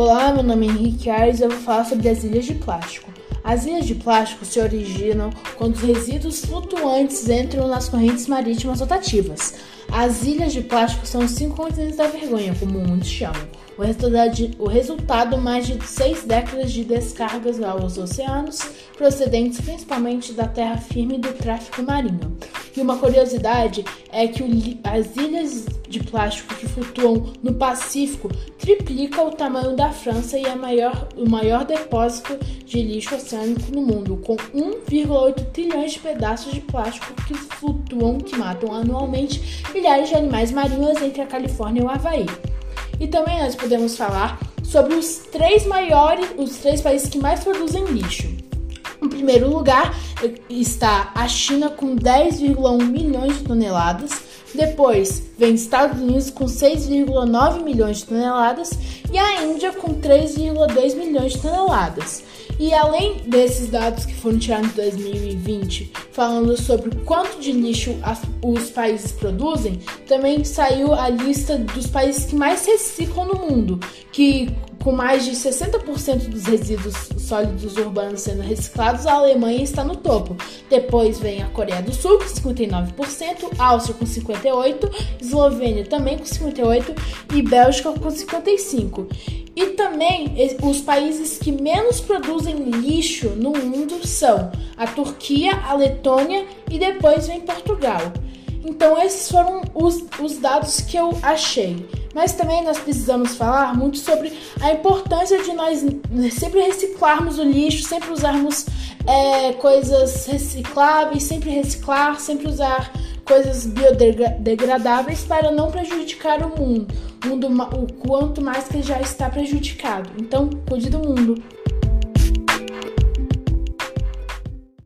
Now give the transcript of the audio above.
Olá, meu nome é Henrique Aires e eu vou falar sobre as ilhas de plástico. As ilhas de plástico se originam quando os resíduos flutuantes entram nas correntes marítimas rotativas. As ilhas de plástico são os cinco continentes da vergonha, como muitos chamam. O resultado, o resultado mais de seis décadas de descargas aos oceanos, procedentes principalmente da terra firme e do tráfico marinho. E uma curiosidade é que as ilhas de plástico que flutuam no Pacífico triplica o tamanho da França e é maior, o maior depósito de lixo oceânico no mundo, com 1,8 trilhões de pedaços de plástico que flutuam, que matam anualmente milhares de animais marinhos entre a Califórnia e o Havaí. E também nós podemos falar sobre os três maiores, os três países que mais produzem lixo. Em primeiro lugar está a China com 10,1 milhões de toneladas. Depois vem Estados Unidos com 6,9 milhões de toneladas e a Índia com 3,2 milhões de toneladas. E além desses dados que foram tirados em 2020, falando sobre quanto de lixo as, os países produzem, também saiu a lista dos países que mais reciclam no mundo, que com mais de 60% dos resíduos sólidos urbanos sendo reciclados, a Alemanha está no topo. Depois vem a Coreia do Sul com 59%, Áustria com 58%, Eslovênia também com 58% e Bélgica com 55%. E também os países que menos produzem lixo no mundo são a Turquia, a Letônia e depois vem Portugal. Então esses foram os, os dados que eu achei. Mas também nós precisamos falar muito sobre a importância de nós sempre reciclarmos o lixo, sempre usarmos é, coisas recicláveis, sempre reciclar, sempre usar coisas biodegradáveis para não prejudicar o mundo, mundo o quanto mais que já está prejudicado. Então, cuide do mundo.